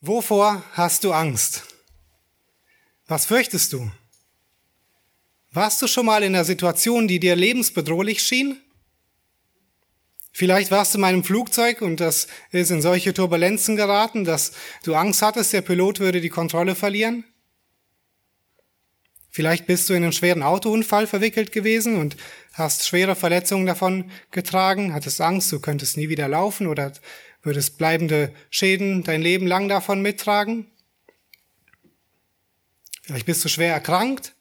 Wovor hast du Angst? Was fürchtest du? Warst du schon mal in einer Situation, die dir lebensbedrohlich schien? Vielleicht warst du in einem Flugzeug und das ist in solche Turbulenzen geraten, dass du Angst hattest, der Pilot würde die Kontrolle verlieren. Vielleicht bist du in einen schweren Autounfall verwickelt gewesen und hast schwere Verletzungen davon getragen, hattest Angst, du könntest nie wieder laufen oder würdest bleibende Schäden dein Leben lang davon mittragen. Vielleicht bist du schwer erkrankt,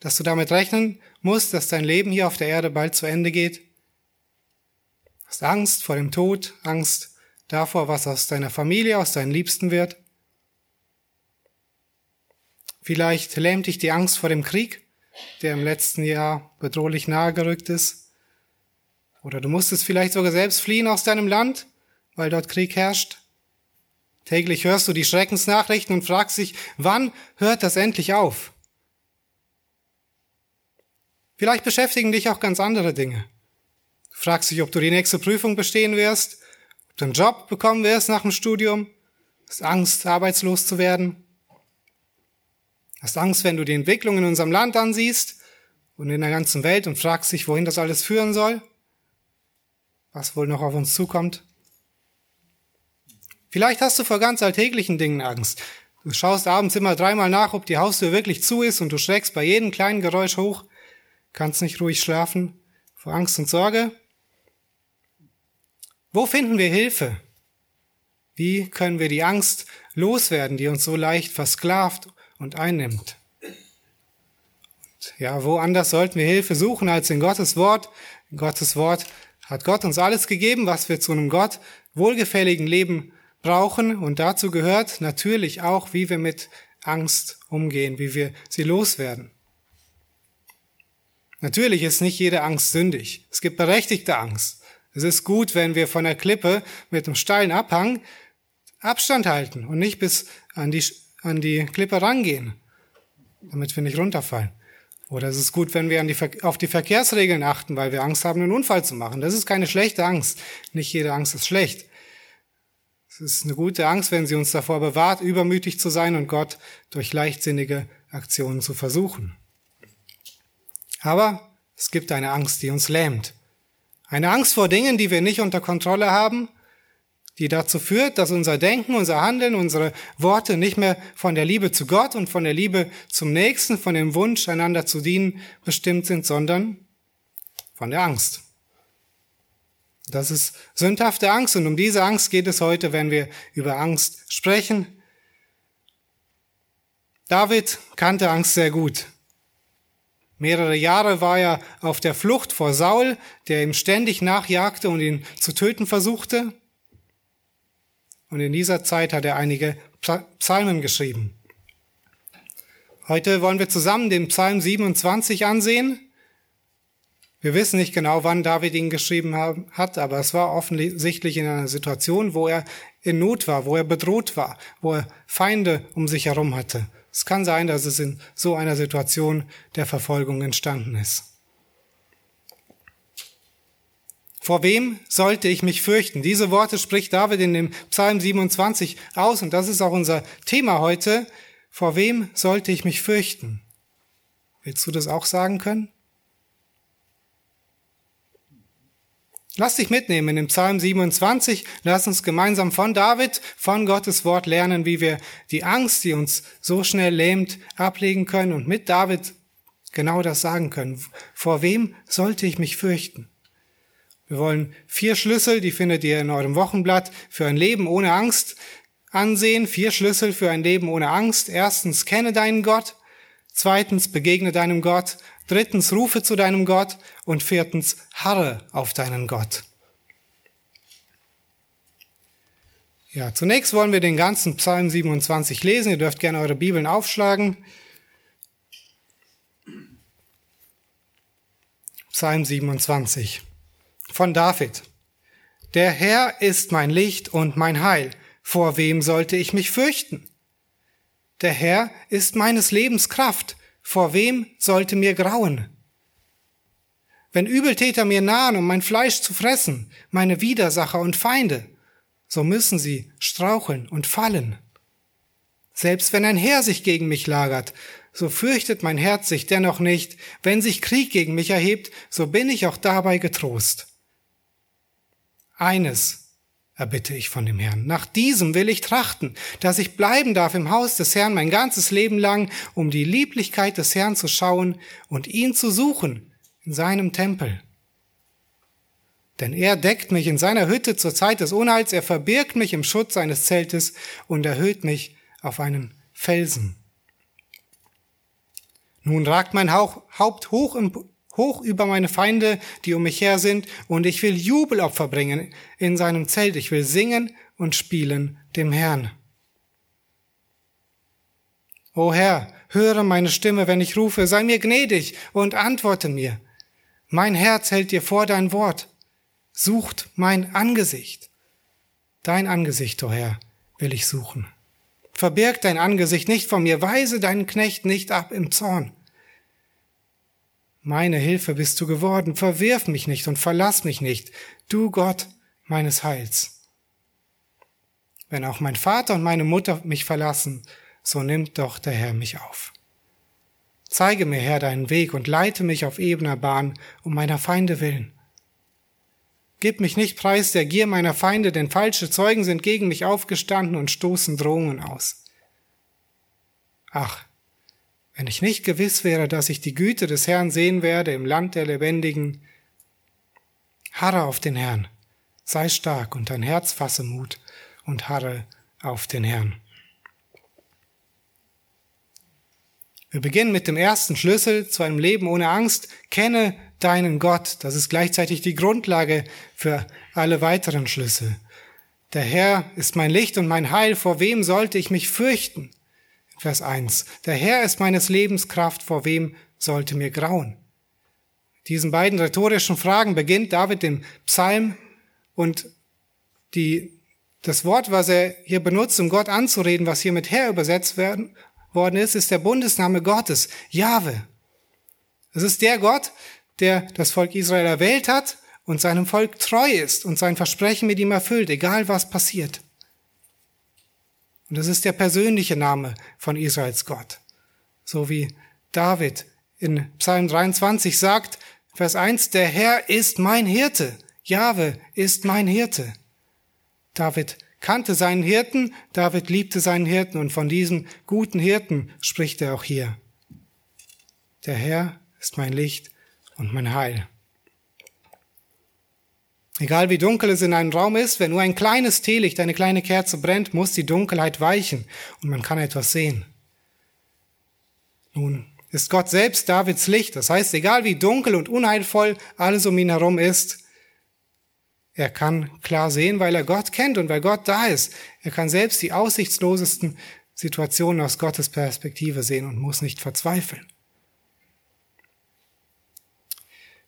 dass du damit rechnen musst, dass dein Leben hier auf der Erde bald zu Ende geht. Hast Angst vor dem Tod, Angst davor, was aus deiner Familie, aus deinen Liebsten wird. Vielleicht lähmt dich die Angst vor dem Krieg, der im letzten Jahr bedrohlich nahe gerückt ist. Oder du musstest vielleicht sogar selbst fliehen aus deinem Land weil dort Krieg herrscht? Täglich hörst du die Schreckensnachrichten und fragst dich, wann hört das endlich auf? Vielleicht beschäftigen dich auch ganz andere Dinge. Du fragst dich, ob du die nächste Prüfung bestehen wirst, ob du einen Job bekommen wirst nach dem Studium, hast Angst, arbeitslos zu werden, hast Angst, wenn du die Entwicklung in unserem Land ansiehst und in der ganzen Welt und fragst dich, wohin das alles führen soll, was wohl noch auf uns zukommt. Vielleicht hast du vor ganz alltäglichen Dingen Angst. Du schaust abends immer dreimal nach, ob die Haustür wirklich zu ist und du schreckst bei jedem kleinen Geräusch hoch, kannst nicht ruhig schlafen vor Angst und Sorge. Wo finden wir Hilfe? Wie können wir die Angst loswerden, die uns so leicht versklavt und einnimmt? Und ja, woanders sollten wir Hilfe suchen als in Gottes Wort? In Gottes Wort hat Gott uns alles gegeben, was wir zu einem Gott wohlgefälligen Leben brauchen und dazu gehört natürlich auch, wie wir mit Angst umgehen, wie wir sie loswerden. Natürlich ist nicht jede Angst sündig. Es gibt berechtigte Angst. Es ist gut, wenn wir von der Klippe mit einem steilen Abhang Abstand halten und nicht bis an die, an die Klippe rangehen, damit wir nicht runterfallen. Oder es ist gut, wenn wir die, auf die Verkehrsregeln achten, weil wir Angst haben, einen Unfall zu machen. Das ist keine schlechte Angst. Nicht jede Angst ist schlecht. Es ist eine gute Angst, wenn sie uns davor bewahrt, übermütig zu sein und Gott durch leichtsinnige Aktionen zu versuchen. Aber es gibt eine Angst, die uns lähmt. Eine Angst vor Dingen, die wir nicht unter Kontrolle haben, die dazu führt, dass unser Denken, unser Handeln, unsere Worte nicht mehr von der Liebe zu Gott und von der Liebe zum Nächsten, von dem Wunsch, einander zu dienen, bestimmt sind, sondern von der Angst. Das ist sündhafte Angst und um diese Angst geht es heute, wenn wir über Angst sprechen. David kannte Angst sehr gut. Mehrere Jahre war er auf der Flucht vor Saul, der ihm ständig nachjagte und ihn zu töten versuchte. Und in dieser Zeit hat er einige Psalmen geschrieben. Heute wollen wir zusammen den Psalm 27 ansehen. Wir wissen nicht genau, wann David ihn geschrieben hat, aber es war offensichtlich in einer Situation, wo er in Not war, wo er bedroht war, wo er Feinde um sich herum hatte. Es kann sein, dass es in so einer Situation der Verfolgung entstanden ist. Vor wem sollte ich mich fürchten? Diese Worte spricht David in dem Psalm 27 aus und das ist auch unser Thema heute. Vor wem sollte ich mich fürchten? Willst du das auch sagen können? Lass dich mitnehmen den Psalm 27. Lass uns gemeinsam von David, von Gottes Wort lernen, wie wir die Angst, die uns so schnell lähmt, ablegen können und mit David genau das sagen können. Vor wem sollte ich mich fürchten? Wir wollen vier Schlüssel, die findet ihr in eurem Wochenblatt, für ein Leben ohne Angst ansehen. Vier Schlüssel für ein Leben ohne Angst. Erstens, kenne deinen Gott. Zweitens, begegne deinem Gott. Drittens, rufe zu deinem Gott. Und viertens, harre auf deinen Gott. Ja, zunächst wollen wir den ganzen Psalm 27 lesen. Ihr dürft gerne eure Bibeln aufschlagen. Psalm 27 von David. Der Herr ist mein Licht und mein Heil. Vor wem sollte ich mich fürchten? Der Herr ist meines Lebens Kraft. Vor wem sollte mir grauen? Wenn Übeltäter mir nahen, um mein Fleisch zu fressen, meine Widersacher und Feinde, so müssen sie straucheln und fallen. Selbst wenn ein Heer sich gegen mich lagert, so fürchtet mein Herz sich dennoch nicht. Wenn sich Krieg gegen mich erhebt, so bin ich auch dabei getrost. Eines erbitte ich von dem Herrn. Nach diesem will ich trachten, dass ich bleiben darf im Haus des Herrn mein ganzes Leben lang, um die Lieblichkeit des Herrn zu schauen und ihn zu suchen in seinem Tempel. Denn er deckt mich in seiner Hütte zur Zeit des Unheils, er verbirgt mich im Schutz seines Zeltes und erhöht mich auf einen Felsen. Nun ragt mein Haupt hoch, hoch über meine Feinde, die um mich her sind, und ich will Jubelopfer bringen in seinem Zelt. Ich will singen und spielen dem Herrn. O Herr, höre meine Stimme, wenn ich rufe, sei mir gnädig und antworte mir. Mein Herz hält dir vor dein Wort, sucht mein Angesicht. Dein Angesicht, o Herr, will ich suchen. Verbirg dein Angesicht nicht von mir, weise deinen Knecht nicht ab im Zorn. Meine Hilfe bist du geworden, verwirf mich nicht und verlass mich nicht, du Gott meines Heils. Wenn auch mein Vater und meine Mutter mich verlassen, so nimmt doch der Herr mich auf. Zeige mir, Herr, deinen Weg und leite mich auf ebener Bahn um meiner Feinde willen. Gib mich nicht preis der Gier meiner Feinde, denn falsche Zeugen sind gegen mich aufgestanden und stoßen Drohungen aus. Ach, wenn ich nicht gewiss wäre, dass ich die Güte des Herrn sehen werde im Land der Lebendigen, harre auf den Herrn, sei stark und dein Herz fasse Mut und harre auf den Herrn. Wir beginnen mit dem ersten Schlüssel zu einem Leben ohne Angst. Kenne deinen Gott. Das ist gleichzeitig die Grundlage für alle weiteren Schlüssel. Der Herr ist mein Licht und mein Heil. Vor wem sollte ich mich fürchten? Vers 1. Der Herr ist meines Lebens Kraft. Vor wem sollte mir grauen? Diesen beiden rhetorischen Fragen beginnt David den Psalm und die, das Wort, was er hier benutzt, um Gott anzureden, was hier mit Herr übersetzt werden, worden ist, ist der Bundesname Gottes, Jahwe. Es ist der Gott, der das Volk Israel erwählt hat und seinem Volk treu ist und sein Versprechen mit ihm erfüllt, egal was passiert. Und das ist der persönliche Name von Israels Gott. So wie David in Psalm 23 sagt, Vers 1, der Herr ist mein Hirte. Jahwe ist mein Hirte. David kannte seinen Hirten, David liebte seinen Hirten und von diesem guten Hirten spricht er auch hier. Der Herr ist mein Licht und mein Heil. Egal wie dunkel es in einem Raum ist, wenn nur ein kleines Teelicht, eine kleine Kerze brennt, muss die Dunkelheit weichen und man kann etwas sehen. Nun ist Gott selbst Davids Licht. Das heißt, egal wie dunkel und unheilvoll alles um ihn herum ist, er kann klar sehen, weil er Gott kennt und weil Gott da ist. Er kann selbst die aussichtslosesten Situationen aus Gottes Perspektive sehen und muss nicht verzweifeln.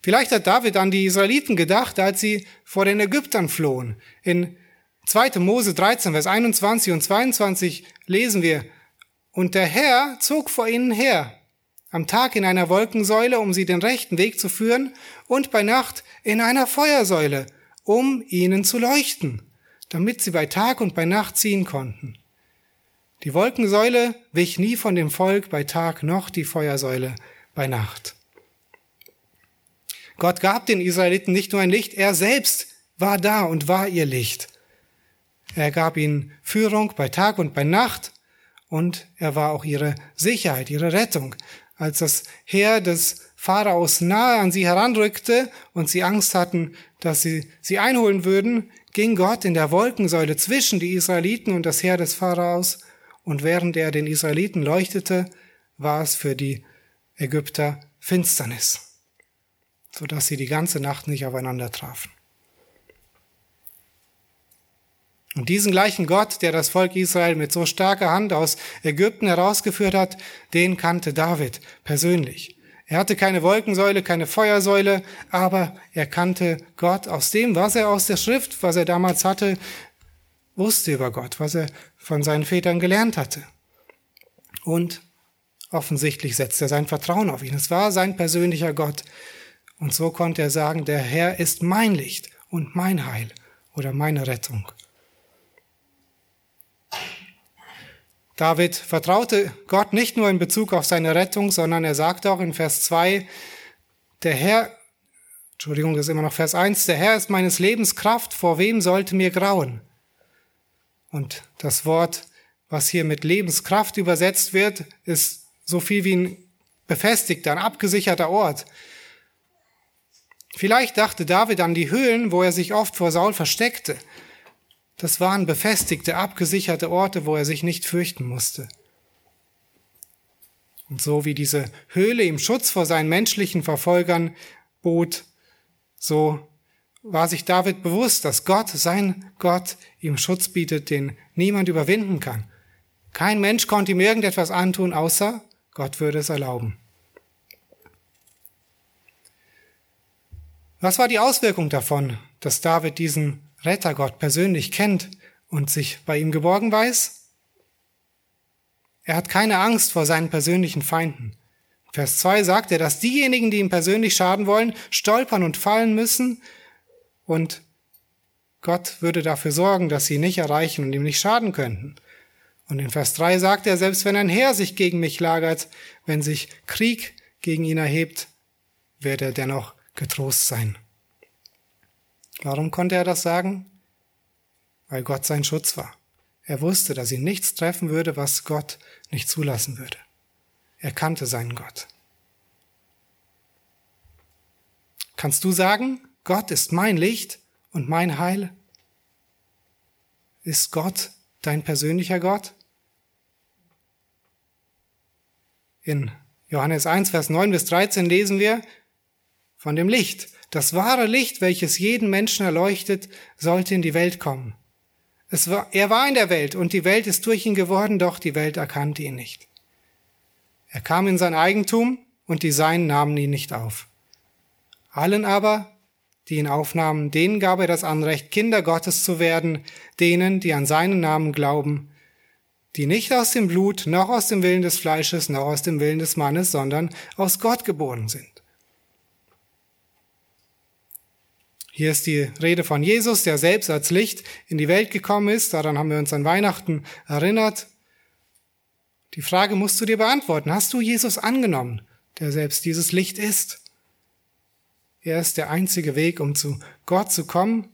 Vielleicht hat David an die Israeliten gedacht, als sie vor den Ägyptern flohen. In 2. Mose 13, Vers 21 und 22 lesen wir, und der Herr zog vor ihnen her, am Tag in einer Wolkensäule, um sie den rechten Weg zu führen, und bei Nacht in einer Feuersäule, um ihnen zu leuchten, damit sie bei Tag und bei Nacht ziehen konnten. Die Wolkensäule wich nie von dem Volk bei Tag noch die Feuersäule bei Nacht. Gott gab den Israeliten nicht nur ein Licht, er selbst war da und war ihr Licht. Er gab ihnen Führung bei Tag und bei Nacht und er war auch ihre Sicherheit, ihre Rettung. Als das Heer des Pharaos nahe an sie heranrückte und sie Angst hatten, dass sie sie einholen würden, ging Gott in der Wolkensäule zwischen die Israeliten und das Heer des Pharaos und während er den Israeliten leuchtete, war es für die Ägypter Finsternis sodass sie die ganze Nacht nicht aufeinander trafen. Und diesen gleichen Gott, der das Volk Israel mit so starker Hand aus Ägypten herausgeführt hat, den kannte David persönlich. Er hatte keine Wolkensäule, keine Feuersäule, aber er kannte Gott aus dem, was er aus der Schrift, was er damals hatte, wusste über Gott, was er von seinen Vätern gelernt hatte. Und offensichtlich setzte er sein Vertrauen auf ihn. Es war sein persönlicher Gott, und so konnte er sagen, der Herr ist mein Licht und mein Heil oder meine Rettung. David vertraute Gott nicht nur in Bezug auf seine Rettung, sondern er sagte auch in Vers 2, der Herr, Entschuldigung, das ist immer noch Vers 1, der Herr ist meines Lebens Kraft, vor wem sollte mir grauen? Und das Wort, was hier mit Lebenskraft übersetzt wird, ist so viel wie ein befestigter, ein abgesicherter Ort. Vielleicht dachte David an die Höhlen, wo er sich oft vor Saul versteckte. Das waren befestigte, abgesicherte Orte, wo er sich nicht fürchten musste. Und so wie diese Höhle ihm Schutz vor seinen menschlichen Verfolgern bot, so war sich David bewusst, dass Gott, sein Gott, ihm Schutz bietet, den niemand überwinden kann. Kein Mensch konnte ihm irgendetwas antun, außer Gott würde es erlauben. Was war die Auswirkung davon, dass David diesen Rettergott persönlich kennt und sich bei ihm geborgen weiß? Er hat keine Angst vor seinen persönlichen Feinden. Vers 2 sagt er, dass diejenigen, die ihm persönlich schaden wollen, stolpern und fallen müssen und Gott würde dafür sorgen, dass sie nicht erreichen und ihm nicht schaden könnten. Und in Vers 3 sagt er, selbst wenn ein Heer sich gegen mich lagert, wenn sich Krieg gegen ihn erhebt, wird er dennoch getrost sein. Warum konnte er das sagen? Weil Gott sein Schutz war. Er wusste, dass ihn nichts treffen würde, was Gott nicht zulassen würde. Er kannte seinen Gott. Kannst du sagen, Gott ist mein Licht und mein Heil? Ist Gott dein persönlicher Gott? In Johannes 1, Vers 9 bis 13 lesen wir von dem Licht. Das wahre Licht, welches jeden Menschen erleuchtet, sollte in die Welt kommen. War, er war in der Welt und die Welt ist durch ihn geworden, doch die Welt erkannte ihn nicht. Er kam in sein Eigentum und die Seinen nahmen ihn nicht auf. Allen aber, die ihn aufnahmen, denen gab er das Anrecht, Kinder Gottes zu werden, denen, die an seinen Namen glauben, die nicht aus dem Blut, noch aus dem Willen des Fleisches, noch aus dem Willen des Mannes, sondern aus Gott geboren sind. Hier ist die Rede von Jesus, der selbst als Licht in die Welt gekommen ist. Daran haben wir uns an Weihnachten erinnert. Die Frage musst du dir beantworten. Hast du Jesus angenommen, der selbst dieses Licht ist? Er ist der einzige Weg, um zu Gott zu kommen.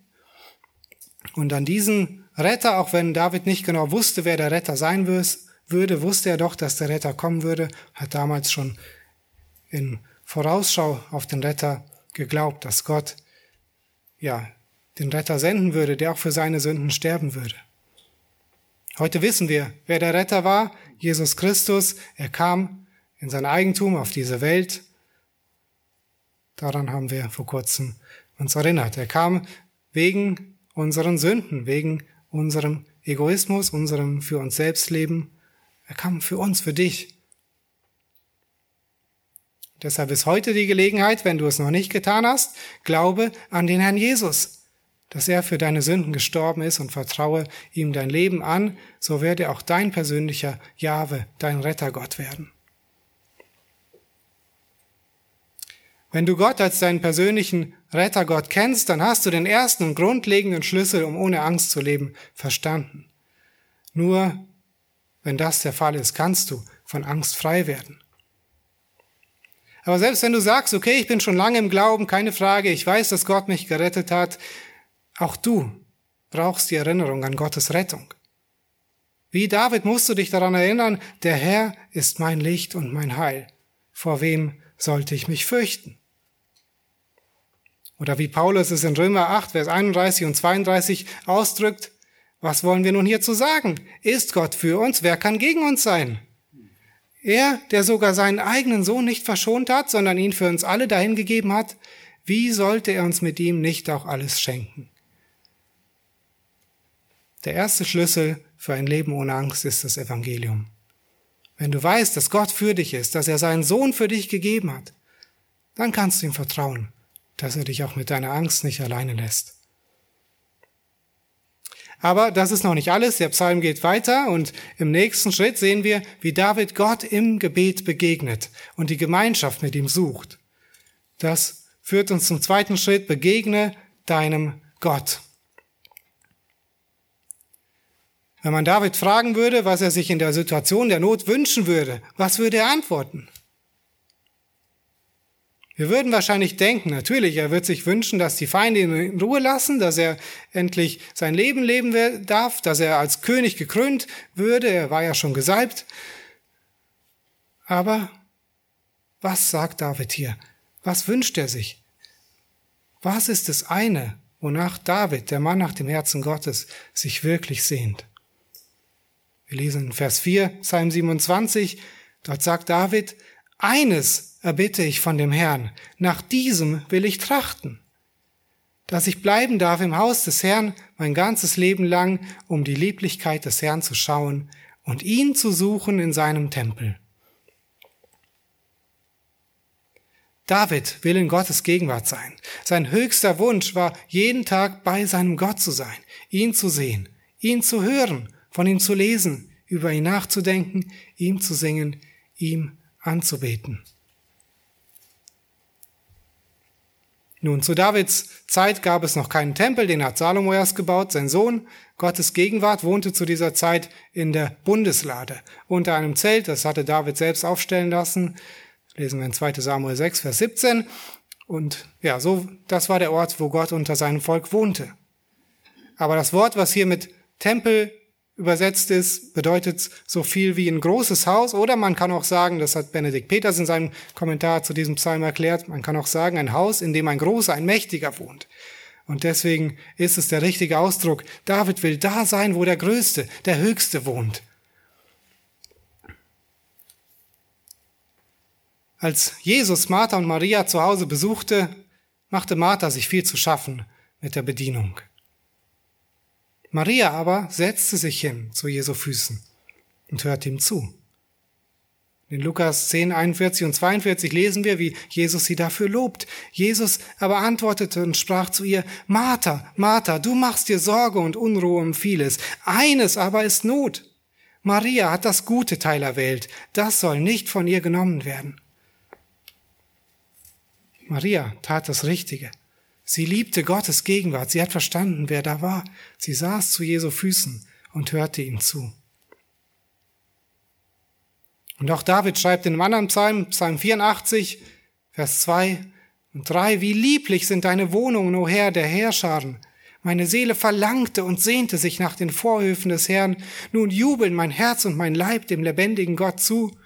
Und an diesen Retter, auch wenn David nicht genau wusste, wer der Retter sein würde, wusste er doch, dass der Retter kommen würde, hat damals schon in Vorausschau auf den Retter geglaubt, dass Gott ja, den Retter senden würde, der auch für seine Sünden sterben würde. Heute wissen wir, wer der Retter war, Jesus Christus. Er kam in sein Eigentum auf diese Welt. Daran haben wir vor kurzem uns erinnert. Er kam wegen unseren Sünden, wegen unserem Egoismus, unserem für uns selbst Leben. Er kam für uns, für dich. Deshalb ist heute die Gelegenheit, wenn du es noch nicht getan hast, glaube an den Herrn Jesus, dass er für deine Sünden gestorben ist und vertraue ihm dein Leben an, so werde auch dein persönlicher Jahwe, dein Rettergott werden. Wenn du Gott als deinen persönlichen Rettergott kennst, dann hast du den ersten und grundlegenden Schlüssel, um ohne Angst zu leben, verstanden. Nur wenn das der Fall ist, kannst du von Angst frei werden. Aber selbst wenn du sagst, okay, ich bin schon lange im Glauben, keine Frage, ich weiß, dass Gott mich gerettet hat, auch du brauchst die Erinnerung an Gottes Rettung. Wie David musst du dich daran erinnern, der Herr ist mein Licht und mein Heil. Vor wem sollte ich mich fürchten? Oder wie Paulus es in Römer 8, Vers 31 und 32 ausdrückt, was wollen wir nun hierzu sagen? Ist Gott für uns? Wer kann gegen uns sein? Er, der sogar seinen eigenen Sohn nicht verschont hat, sondern ihn für uns alle dahingegeben hat, wie sollte er uns mit ihm nicht auch alles schenken? Der erste Schlüssel für ein Leben ohne Angst ist das Evangelium. Wenn du weißt, dass Gott für dich ist, dass er seinen Sohn für dich gegeben hat, dann kannst du ihm vertrauen, dass er dich auch mit deiner Angst nicht alleine lässt. Aber das ist noch nicht alles. Der Psalm geht weiter und im nächsten Schritt sehen wir, wie David Gott im Gebet begegnet und die Gemeinschaft mit ihm sucht. Das führt uns zum zweiten Schritt, begegne deinem Gott. Wenn man David fragen würde, was er sich in der Situation der Not wünschen würde, was würde er antworten? Wir würden wahrscheinlich denken, natürlich, er wird sich wünschen, dass die Feinde ihn in Ruhe lassen, dass er endlich sein Leben leben darf, dass er als König gekrönt würde, er war ja schon gesalbt. Aber was sagt David hier? Was wünscht er sich? Was ist das eine, wonach David, der Mann nach dem Herzen Gottes, sich wirklich sehnt? Wir lesen in Vers 4, Psalm 27, dort sagt David, eines erbitte ich von dem Herrn, nach diesem will ich trachten, dass ich bleiben darf im Haus des Herrn mein ganzes Leben lang, um die Lieblichkeit des Herrn zu schauen und ihn zu suchen in seinem Tempel. David will in Gottes Gegenwart sein. Sein höchster Wunsch war, jeden Tag bei seinem Gott zu sein, ihn zu sehen, ihn zu hören, von ihm zu lesen, über ihn nachzudenken, ihm zu singen, ihm anzubeten. Nun, zu Davids Zeit gab es noch keinen Tempel, den hat Salomo erst gebaut. Sein Sohn, Gottes Gegenwart, wohnte zu dieser Zeit in der Bundeslade unter einem Zelt, das hatte David selbst aufstellen lassen lesen wir in 2 Samuel 6, Vers 17. Und ja, so, das war der Ort, wo Gott unter seinem Volk wohnte. Aber das Wort, was hier mit Tempel übersetzt ist, bedeutet so viel wie ein großes Haus oder man kann auch sagen, das hat Benedikt Peters in seinem Kommentar zu diesem Psalm erklärt, man kann auch sagen, ein Haus, in dem ein großer, ein mächtiger wohnt. Und deswegen ist es der richtige Ausdruck. David will da sein, wo der Größte, der Höchste wohnt. Als Jesus Martha und Maria zu Hause besuchte, machte Martha sich viel zu schaffen mit der Bedienung. Maria aber setzte sich hin zu Jesu Füßen und hörte ihm zu. In Lukas 10, 41 und 42 lesen wir, wie Jesus sie dafür lobt. Jesus aber antwortete und sprach zu ihr, Martha, Martha, du machst dir Sorge und Unruhe um vieles. Eines aber ist Not. Maria hat das gute Teil erwählt. Das soll nicht von ihr genommen werden. Maria tat das Richtige. Sie liebte Gottes Gegenwart. Sie hat verstanden, wer da war. Sie saß zu Jesu Füßen und hörte ihm zu. Und auch David schreibt in einem anderen Psalm, Psalm 84, Vers 2 und 3, wie lieblich sind deine Wohnungen, o Herr der Herrscharen. Meine Seele verlangte und sehnte sich nach den Vorhöfen des Herrn. Nun jubeln mein Herz und mein Leib dem lebendigen Gott zu.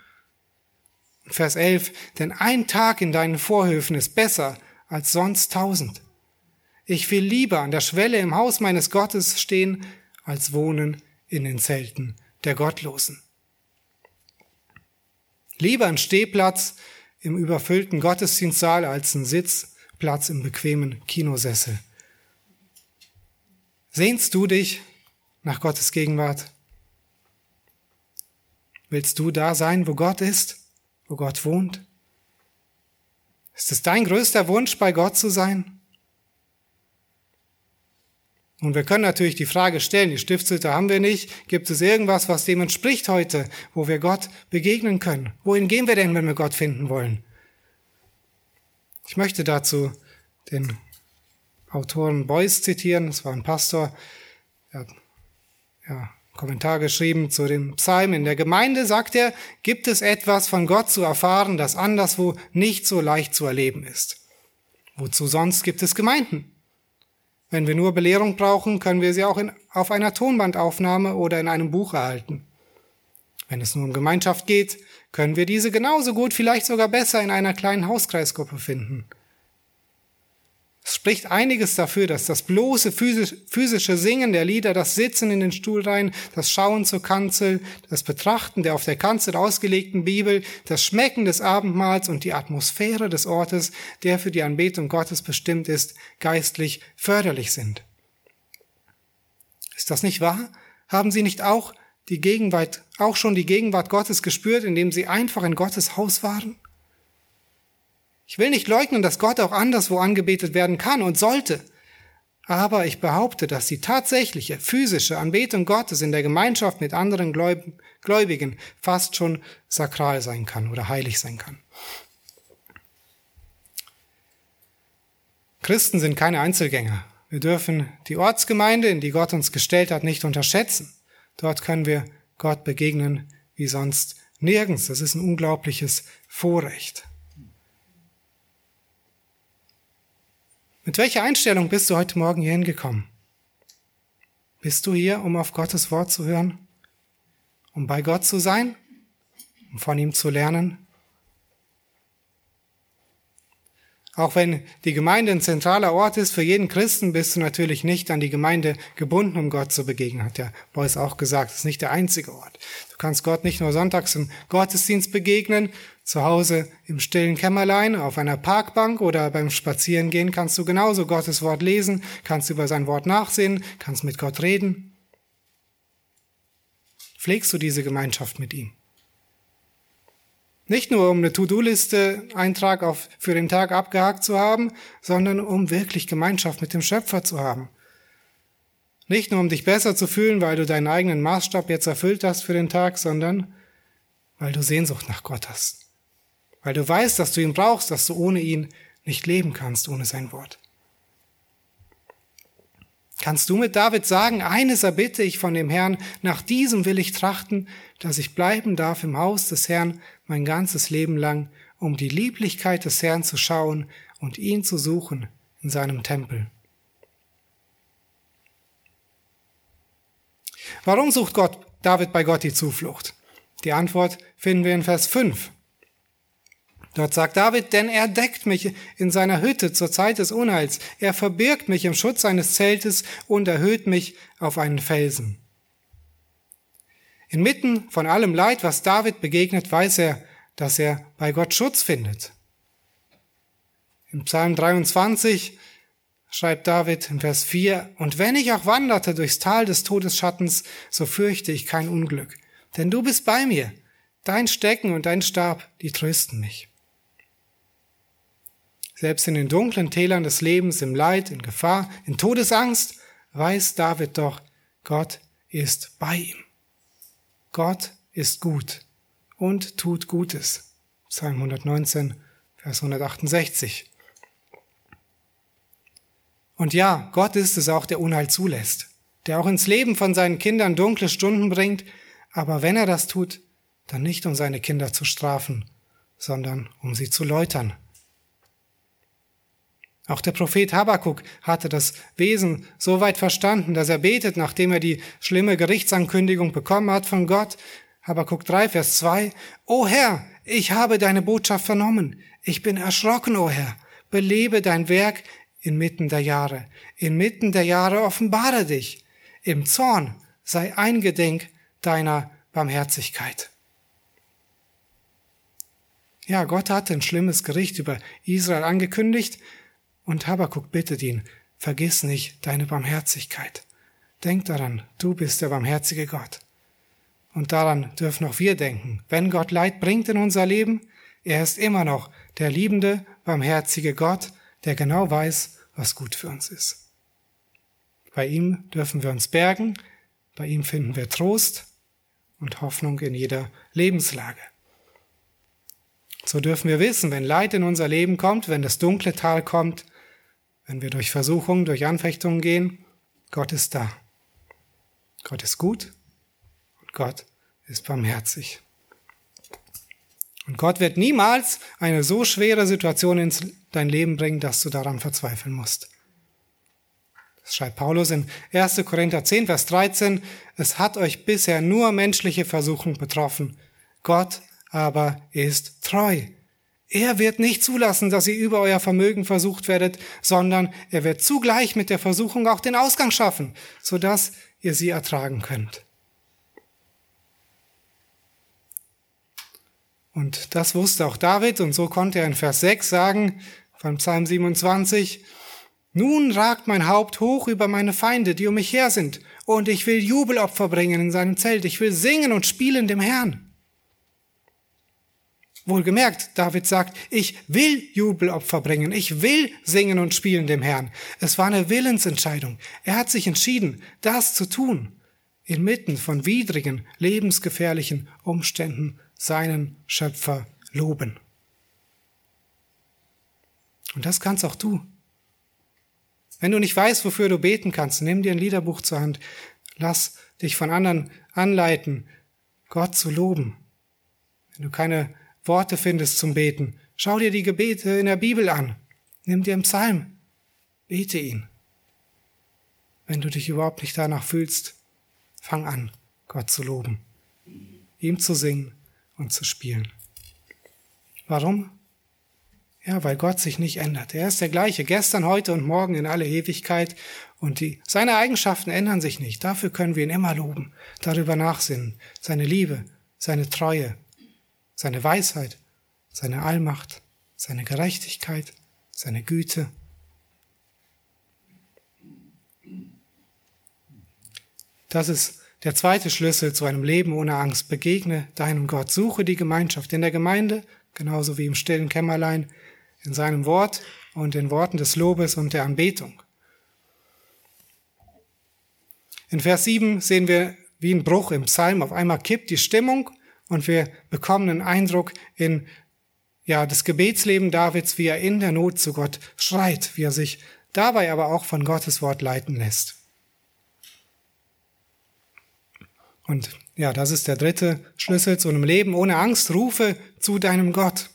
Vers 11, denn ein Tag in deinen Vorhöfen ist besser als sonst tausend. Ich will lieber an der Schwelle im Haus meines Gottes stehen, als wohnen in den Zelten der Gottlosen. Lieber ein Stehplatz im überfüllten Gottesdienstsaal als ein Sitzplatz im bequemen Kinosessel. Sehnst du dich nach Gottes Gegenwart? Willst du da sein, wo Gott ist? wo Gott wohnt? Ist es dein größter Wunsch, bei Gott zu sein? Und wir können natürlich die Frage stellen, die Stiftshütte haben wir nicht. Gibt es irgendwas, was dem entspricht heute, wo wir Gott begegnen können? Wohin gehen wir denn, wenn wir Gott finden wollen? Ich möchte dazu den Autoren Beuys zitieren. Das war ein Pastor. Ja, ja, Kommentar geschrieben zu dem Psalm. In der Gemeinde, sagt er, gibt es etwas von Gott zu erfahren, das anderswo nicht so leicht zu erleben ist. Wozu sonst gibt es Gemeinden? Wenn wir nur Belehrung brauchen, können wir sie auch in, auf einer Tonbandaufnahme oder in einem Buch erhalten. Wenn es nur um Gemeinschaft geht, können wir diese genauso gut, vielleicht sogar besser in einer kleinen Hauskreisgruppe finden. Es spricht einiges dafür, dass das bloße physische Singen der Lieder, das Sitzen in den Stuhlreihen, das Schauen zur Kanzel, das Betrachten der auf der Kanzel ausgelegten Bibel, das Schmecken des Abendmahls und die Atmosphäre des Ortes, der für die Anbetung Gottes bestimmt ist, geistlich förderlich sind. Ist das nicht wahr? Haben Sie nicht auch die Gegenwart, auch schon die Gegenwart Gottes gespürt, indem Sie einfach in Gottes Haus waren? Ich will nicht leugnen, dass Gott auch anderswo angebetet werden kann und sollte. Aber ich behaupte, dass die tatsächliche physische Anbetung Gottes in der Gemeinschaft mit anderen Gläubigen fast schon sakral sein kann oder heilig sein kann. Christen sind keine Einzelgänger. Wir dürfen die Ortsgemeinde, in die Gott uns gestellt hat, nicht unterschätzen. Dort können wir Gott begegnen wie sonst nirgends. Das ist ein unglaubliches Vorrecht. Mit welcher Einstellung bist du heute Morgen hier hingekommen? Bist du hier, um auf Gottes Wort zu hören? Um bei Gott zu sein? Um von ihm zu lernen? Auch wenn die Gemeinde ein zentraler Ort ist für jeden Christen, bist du natürlich nicht an die Gemeinde gebunden, um Gott zu begegnen, hat der Beuys auch gesagt. Das ist nicht der einzige Ort. Du kannst Gott nicht nur sonntags im Gottesdienst begegnen, zu Hause im stillen Kämmerlein, auf einer Parkbank oder beim Spazierengehen kannst du genauso Gottes Wort lesen, kannst über sein Wort nachsehen, kannst mit Gott reden. Pflegst du diese Gemeinschaft mit ihm? Nicht nur um eine To-Do-Liste Eintrag für den Tag abgehakt zu haben, sondern um wirklich Gemeinschaft mit dem Schöpfer zu haben. Nicht nur um dich besser zu fühlen, weil du deinen eigenen Maßstab jetzt erfüllt hast für den Tag, sondern weil du Sehnsucht nach Gott hast. Weil du weißt, dass du ihn brauchst, dass du ohne ihn nicht leben kannst, ohne sein Wort. Kannst du mit David sagen, eines erbitte ich von dem Herrn, nach diesem will ich trachten, dass ich bleiben darf im Haus des Herrn mein ganzes Leben lang, um die Lieblichkeit des Herrn zu schauen und ihn zu suchen in seinem Tempel. Warum sucht Gott, David bei Gott die Zuflucht? Die Antwort finden wir in Vers 5. Dort sagt David, denn er deckt mich in seiner Hütte zur Zeit des Unheils. Er verbirgt mich im Schutz seines Zeltes und erhöht mich auf einen Felsen. Inmitten von allem Leid, was David begegnet, weiß er, dass er bei Gott Schutz findet. Im Psalm 23 schreibt David in Vers 4, Und wenn ich auch wanderte durchs Tal des Todesschattens, so fürchte ich kein Unglück, denn du bist bei mir. Dein Stecken und dein Stab, die trösten mich. Selbst in den dunklen Tälern des Lebens, im Leid, in Gefahr, in Todesangst, weiß David doch, Gott ist bei ihm. Gott ist gut und tut Gutes. Psalm 119, Vers 168. Und ja, Gott ist es auch, der Unheil zulässt, der auch ins Leben von seinen Kindern dunkle Stunden bringt, aber wenn er das tut, dann nicht um seine Kinder zu strafen, sondern um sie zu läutern, auch der Prophet Habakuk hatte das Wesen so weit verstanden, dass er betet, nachdem er die schlimme Gerichtsankündigung bekommen hat von Gott. Habakuk 3, Vers 2. O Herr, ich habe deine Botschaft vernommen. Ich bin erschrocken, o Herr. Belebe dein Werk inmitten der Jahre. Inmitten der Jahre offenbare dich. Im Zorn sei eingedenk deiner Barmherzigkeit. Ja, Gott hatte ein schlimmes Gericht über Israel angekündigt, und Habakuk bittet ihn, vergiss nicht deine Barmherzigkeit. Denk daran, du bist der barmherzige Gott. Und daran dürfen auch wir denken. Wenn Gott Leid bringt in unser Leben, er ist immer noch der liebende, barmherzige Gott, der genau weiß, was gut für uns ist. Bei ihm dürfen wir uns bergen, bei ihm finden wir Trost und Hoffnung in jeder Lebenslage. So dürfen wir wissen, wenn Leid in unser Leben kommt, wenn das dunkle Tal kommt, wenn wir durch Versuchungen, durch Anfechtungen gehen, Gott ist da. Gott ist gut und Gott ist barmherzig. Und Gott wird niemals eine so schwere Situation in dein Leben bringen, dass du daran verzweifeln musst. Das schreibt Paulus in 1. Korinther 10, Vers 13. Es hat euch bisher nur menschliche Versuchung betroffen. Gott aber ist treu. Er wird nicht zulassen, dass ihr über euer Vermögen versucht werdet, sondern er wird zugleich mit der Versuchung auch den Ausgang schaffen, sodass ihr sie ertragen könnt. Und das wusste auch David und so konnte er in Vers 6 sagen von Psalm 27, nun ragt mein Haupt hoch über meine Feinde, die um mich her sind, und ich will Jubelopfer bringen in seinem Zelt, ich will singen und spielen dem Herrn. Wohlgemerkt, David sagt, ich will Jubelopfer bringen, ich will singen und spielen dem Herrn. Es war eine Willensentscheidung. Er hat sich entschieden, das zu tun, inmitten von widrigen, lebensgefährlichen Umständen seinen Schöpfer loben. Und das kannst auch du. Wenn du nicht weißt, wofür du beten kannst, nimm dir ein Liederbuch zur Hand, lass dich von anderen anleiten, Gott zu loben. Wenn du keine Worte findest zum Beten, schau dir die Gebete in der Bibel an. Nimm dir einen Psalm. Bete ihn. Wenn du dich überhaupt nicht danach fühlst, fang an, Gott zu loben, ihm zu singen und zu spielen. Warum? Ja, weil Gott sich nicht ändert. Er ist der gleiche, gestern, heute und morgen in alle Ewigkeit. Und die, seine Eigenschaften ändern sich nicht. Dafür können wir ihn immer loben, darüber nachsinnen. Seine Liebe, seine Treue, seine Weisheit, seine Allmacht, seine Gerechtigkeit, seine Güte. Das ist der zweite Schlüssel zu einem Leben ohne Angst. Begegne deinem Gott. Suche die Gemeinschaft in der Gemeinde, genauso wie im stillen Kämmerlein, in seinem Wort und in Worten des Lobes und der Anbetung. In Vers 7 sehen wir wie ein Bruch im Psalm. Auf einmal kippt die Stimmung und wir bekommen einen Eindruck in ja, das Gebetsleben Davids, wie er in der Not zu Gott schreit, wie er sich dabei aber auch von Gottes Wort leiten lässt. Und ja, das ist der dritte Schlüssel zu einem Leben ohne Angst. Rufe zu deinem Gott.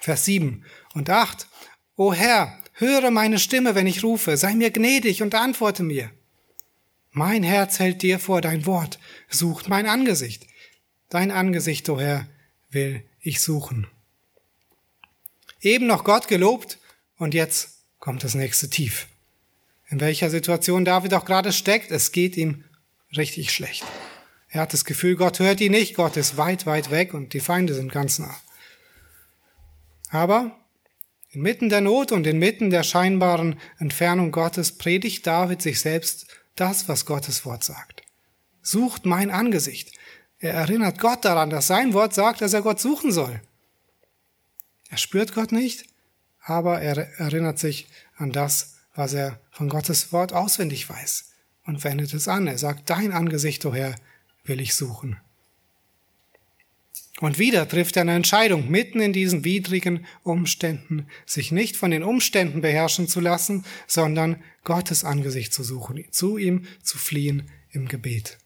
Vers 7 und 8. O Herr, höre meine Stimme, wenn ich rufe, sei mir gnädig und antworte mir. Mein Herz hält dir vor dein Wort, sucht mein Angesicht. Dein Angesicht, o Herr, will ich suchen. Eben noch Gott gelobt und jetzt kommt das nächste Tief. In welcher Situation David auch gerade steckt, es geht ihm richtig schlecht. Er hat das Gefühl, Gott hört ihn nicht, Gott ist weit, weit weg und die Feinde sind ganz nah. Aber inmitten der Not und inmitten der scheinbaren Entfernung Gottes predigt David sich selbst das, was Gottes Wort sagt. Sucht mein Angesicht. Er erinnert Gott daran, dass sein Wort sagt, dass er Gott suchen soll. Er spürt Gott nicht, aber er erinnert sich an das, was er von Gottes Wort auswendig weiß und wendet es an. Er sagt, dein Angesicht, o oh Herr, will ich suchen. Und wieder trifft er eine Entscheidung, mitten in diesen widrigen Umständen, sich nicht von den Umständen beherrschen zu lassen, sondern Gottes Angesicht zu suchen, zu ihm zu fliehen im Gebet.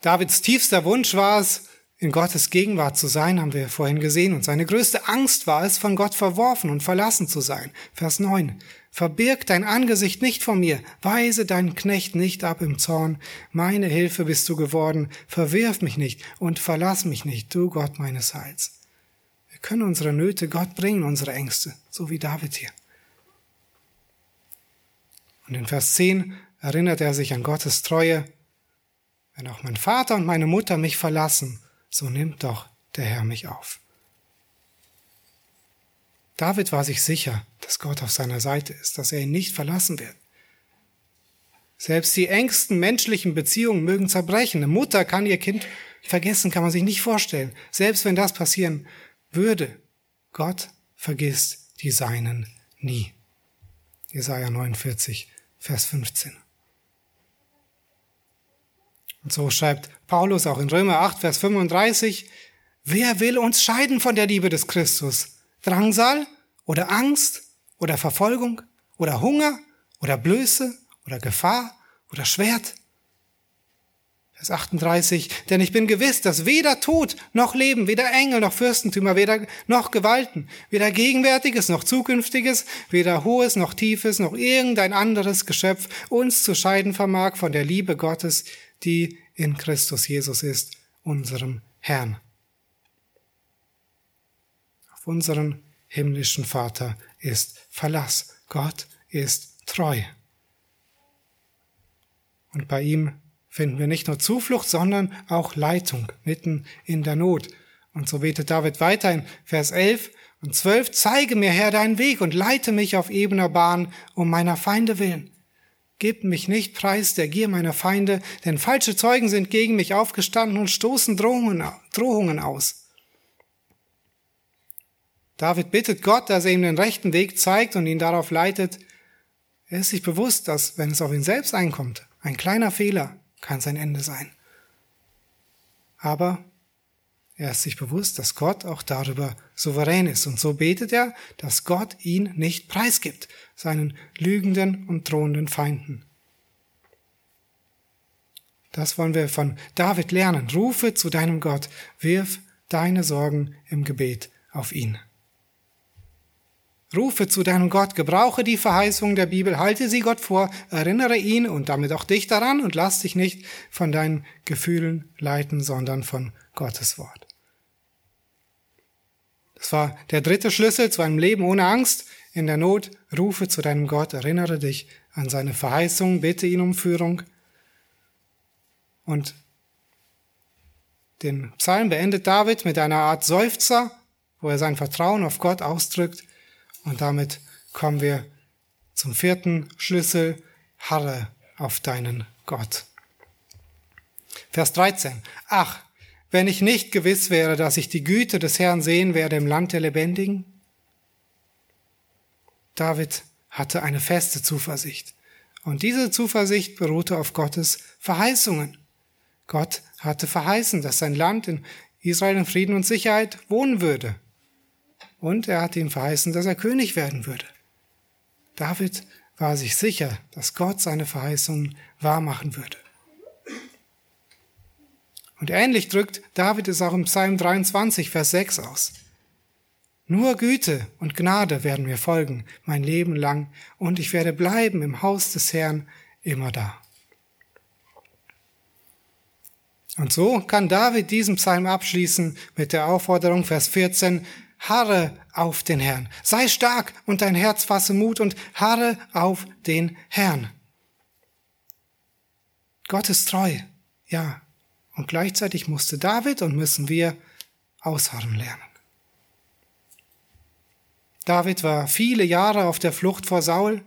Davids tiefster Wunsch war es, in Gottes Gegenwart zu sein, haben wir vorhin gesehen. Und seine größte Angst war es, von Gott verworfen und verlassen zu sein. Vers 9. Verbirg dein Angesicht nicht vor mir, weise deinen Knecht nicht ab im Zorn. Meine Hilfe bist du geworden. Verwirf mich nicht und verlass mich nicht, du Gott meines Heils. Wir können unsere Nöte Gott bringen, unsere Ängste, so wie David hier. Und in Vers 10 erinnert er sich an Gottes Treue. Wenn auch mein Vater und meine Mutter mich verlassen, so nimmt doch der Herr mich auf. David war sich sicher, dass Gott auf seiner Seite ist, dass er ihn nicht verlassen wird. Selbst die engsten menschlichen Beziehungen mögen zerbrechen. Eine Mutter kann ihr Kind vergessen, kann man sich nicht vorstellen. Selbst wenn das passieren würde, Gott vergisst die Seinen nie. Jesaja 49, Vers 15. Und so schreibt Paulus auch in Römer 8, Vers 35, wer will uns scheiden von der Liebe des Christus? Drangsal oder Angst oder Verfolgung oder Hunger oder Blöße oder Gefahr oder Schwert? Vers 38, denn ich bin gewiss, dass weder Tod noch Leben, weder Engel noch Fürstentümer, weder noch Gewalten, weder Gegenwärtiges noch Zukünftiges, weder Hohes noch Tiefes noch irgendein anderes Geschöpf uns zu scheiden vermag von der Liebe Gottes, die in Christus Jesus ist, unserem Herrn. Auf unseren himmlischen Vater ist Verlass. Gott ist treu. Und bei ihm finden wir nicht nur Zuflucht, sondern auch Leitung mitten in der Not. Und so betet David weiter in Vers 11 und 12, zeige mir, Herr, deinen Weg und leite mich auf ebener Bahn um meiner Feinde willen. Gib mich nicht preis der Gier meiner Feinde, denn falsche Zeugen sind gegen mich aufgestanden und stoßen Drohungen, Drohungen aus. David bittet Gott, dass er ihm den rechten Weg zeigt und ihn darauf leitet. Er ist sich bewusst, dass, wenn es auf ihn selbst einkommt, ein kleiner Fehler kann sein Ende sein. Aber er ist sich bewusst, dass Gott auch darüber souverän ist. Und so betet er, dass Gott ihn nicht preisgibt, seinen lügenden und drohenden Feinden. Das wollen wir von David lernen. Rufe zu deinem Gott, wirf deine Sorgen im Gebet auf ihn. Rufe zu deinem Gott, gebrauche die Verheißungen der Bibel, halte sie Gott vor, erinnere ihn und damit auch dich daran und lass dich nicht von deinen Gefühlen leiten, sondern von Gottes Wort. Das war der dritte Schlüssel zu einem Leben ohne Angst. In der Not rufe zu deinem Gott, erinnere dich an seine Verheißungen, bitte ihn um Führung. Und den Psalm beendet David mit einer Art Seufzer, wo er sein Vertrauen auf Gott ausdrückt. Und damit kommen wir zum vierten Schlüssel, harre auf deinen Gott. Vers 13. Ach, wenn ich nicht gewiss wäre, dass ich die Güte des Herrn sehen werde im Land der Lebendigen? David hatte eine feste Zuversicht. Und diese Zuversicht beruhte auf Gottes Verheißungen. Gott hatte verheißen, dass sein Land in Israel in Frieden und Sicherheit wohnen würde. Und er hatte ihm verheißen, dass er König werden würde. David war sich sicher, dass Gott seine Verheißungen wahrmachen würde. Und ähnlich drückt David es auch im Psalm 23, Vers 6 aus. Nur Güte und Gnade werden mir folgen mein Leben lang, und ich werde bleiben im Haus des Herrn immer da. Und so kann David diesen Psalm abschließen mit der Aufforderung, Vers 14, harre auf den Herrn. Sei stark und dein Herz fasse Mut und harre auf den Herrn. Gott ist treu, ja, und gleichzeitig musste David und müssen wir ausharren lernen. David war viele Jahre auf der Flucht vor Saul,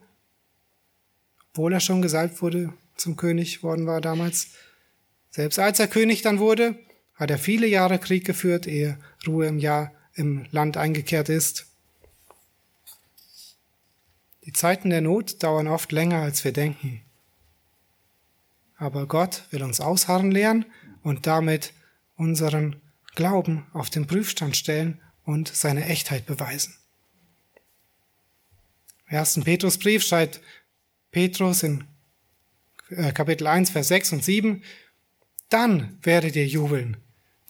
obwohl er schon gesalbt wurde, zum König worden war damals. Selbst als er König dann wurde, hat er viele Jahre Krieg geführt, ehe Ruhe im Jahr im Land eingekehrt ist. Die Zeiten der Not dauern oft länger, als wir denken. Aber Gott will uns ausharren lehren und damit unseren Glauben auf den Prüfstand stellen und seine Echtheit beweisen. Im ersten Petrusbrief schreibt Petrus in äh, Kapitel 1, Vers 6 und 7, dann werdet ihr jubeln,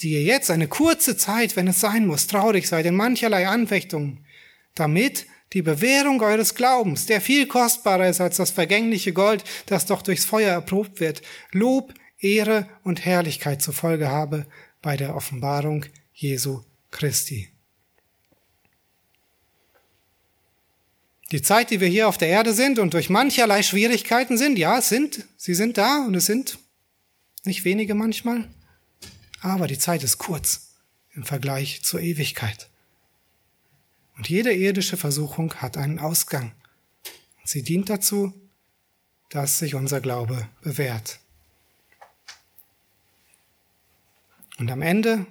die ihr jetzt eine kurze Zeit, wenn es sein muss, traurig seid in mancherlei Anfechtungen, damit die Bewährung eures Glaubens, der viel kostbarer ist als das vergängliche Gold, das doch durchs Feuer erprobt wird, Lob, Ehre und Herrlichkeit zur Folge habe bei der Offenbarung Jesu Christi. Die Zeit, die wir hier auf der Erde sind und durch mancherlei Schwierigkeiten sind, ja, es sind, sie sind da und es sind nicht wenige manchmal, aber die Zeit ist kurz im Vergleich zur Ewigkeit. Und jede irdische Versuchung hat einen Ausgang. Sie dient dazu, dass sich unser Glaube bewährt. Und am Ende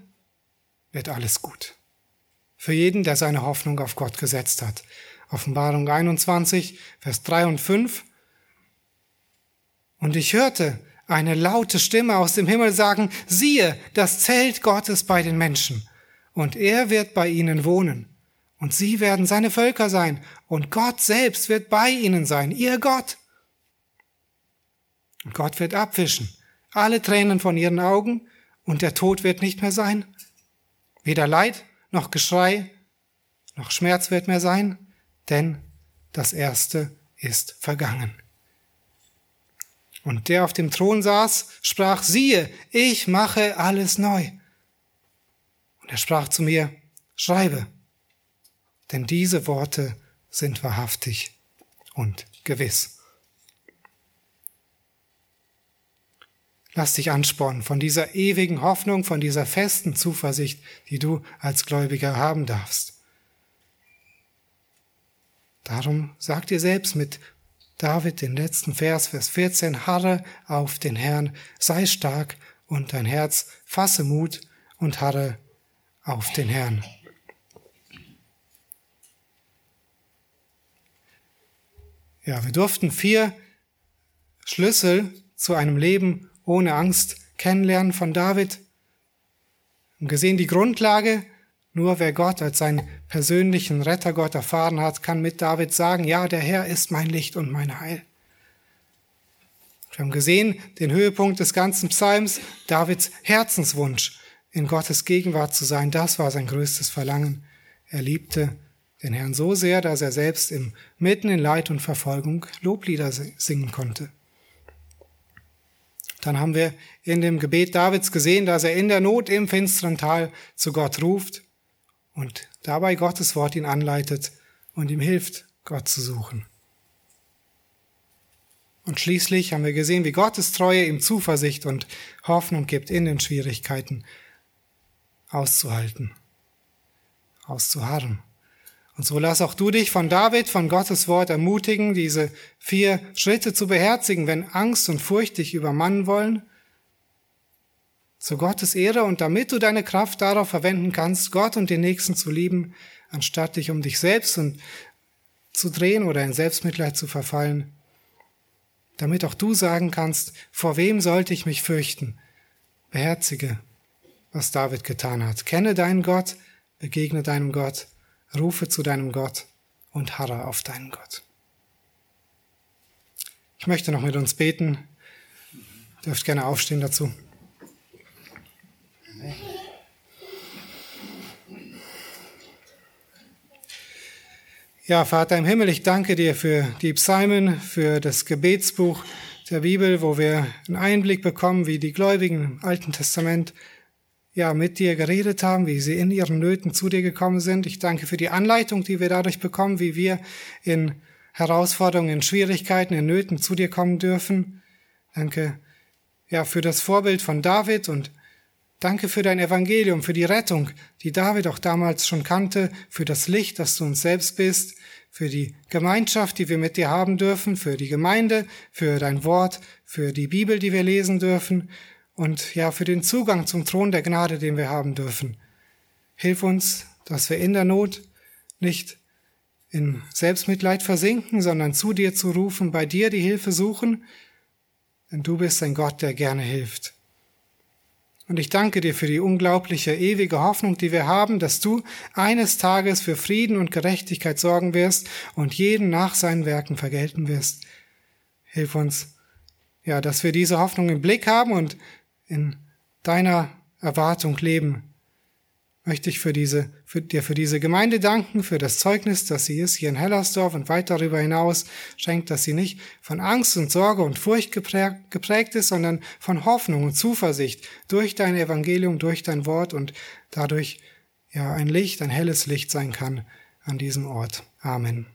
wird alles gut. Für jeden, der seine Hoffnung auf Gott gesetzt hat. Offenbarung 21, Vers 3 und 5. Und ich hörte eine laute Stimme aus dem Himmel sagen, siehe, das Zelt Gottes bei den Menschen, und er wird bei ihnen wohnen, und sie werden seine Völker sein, und Gott selbst wird bei ihnen sein, ihr Gott. Und Gott wird abwischen alle Tränen von ihren Augen, und der Tod wird nicht mehr sein. Weder Leid noch Geschrei noch Schmerz wird mehr sein, denn das Erste ist vergangen. Und der auf dem Thron saß, sprach, siehe, ich mache alles neu. Und er sprach zu mir, schreibe, denn diese Worte sind wahrhaftig und gewiss. Lass dich anspornen von dieser ewigen Hoffnung, von dieser festen Zuversicht, die du als Gläubiger haben darfst. Darum sag dir selbst mit David den letzten Vers, Vers 14, harre auf den Herrn, sei stark und dein Herz fasse Mut und harre auf den Herrn. Ja, wir durften vier Schlüssel zu einem Leben ohne Angst kennenlernen von David. Und gesehen die Grundlage, nur wer Gott als seinen persönlichen Rettergott erfahren hat, kann mit David sagen, ja, der Herr ist mein Licht und mein Heil. Wir haben gesehen, den Höhepunkt des ganzen Psalms, Davids Herzenswunsch, in Gottes Gegenwart zu sein, das war sein größtes Verlangen. Er liebte den Herrn so sehr, dass er selbst im, mitten in Leid und Verfolgung Loblieder singen konnte. Dann haben wir in dem Gebet Davids gesehen, dass er in der Not im finsteren Tal zu Gott ruft und dabei Gottes Wort ihn anleitet und ihm hilft, Gott zu suchen. Und schließlich haben wir gesehen, wie Gottes Treue ihm Zuversicht und Hoffnung gibt, in den Schwierigkeiten auszuhalten, auszuharren. Und so lass auch du dich von David, von Gottes Wort ermutigen, diese vier Schritte zu beherzigen, wenn Angst und Furcht dich übermannen wollen. Zu Gottes Ehre und damit du deine Kraft darauf verwenden kannst, Gott und den Nächsten zu lieben, anstatt dich um dich selbst und zu drehen oder in Selbstmitleid zu verfallen, damit auch du sagen kannst, vor wem sollte ich mich fürchten? Beherzige, was David getan hat. Kenne deinen Gott, begegne deinem Gott rufe zu deinem Gott und harre auf deinen Gott. Ich möchte noch mit uns beten. Ihr dürft gerne aufstehen dazu. Ja, Vater im Himmel, ich danke dir für die Psalmen, für das Gebetsbuch der Bibel, wo wir einen Einblick bekommen, wie die Gläubigen im Alten Testament ja, mit dir geredet haben, wie sie in ihren Nöten zu dir gekommen sind. Ich danke für die Anleitung, die wir dadurch bekommen, wie wir in Herausforderungen, in Schwierigkeiten, in Nöten zu dir kommen dürfen. Danke, ja, für das Vorbild von David und danke für dein Evangelium, für die Rettung, die David auch damals schon kannte, für das Licht, das du uns selbst bist, für die Gemeinschaft, die wir mit dir haben dürfen, für die Gemeinde, für dein Wort, für die Bibel, die wir lesen dürfen und ja, für den Zugang zum Thron der Gnade, den wir haben dürfen. Hilf uns, dass wir in der Not nicht in Selbstmitleid versinken, sondern zu dir zu rufen, bei dir die Hilfe suchen, denn du bist ein Gott, der gerne hilft. Und ich danke dir für die unglaubliche, ewige Hoffnung, die wir haben, dass du eines Tages für Frieden und Gerechtigkeit sorgen wirst und jeden nach seinen Werken vergelten wirst. Hilf uns, ja, dass wir diese Hoffnung im Blick haben und in deiner Erwartung leben. Möchte ich für diese, für, dir für diese Gemeinde danken, für das Zeugnis, dass sie ist hier in Hellersdorf und weit darüber hinaus schenkt, dass sie nicht von Angst und Sorge und Furcht geprägt, geprägt ist, sondern von Hoffnung und Zuversicht durch dein Evangelium, durch dein Wort und dadurch ja ein Licht, ein helles Licht sein kann an diesem Ort. Amen.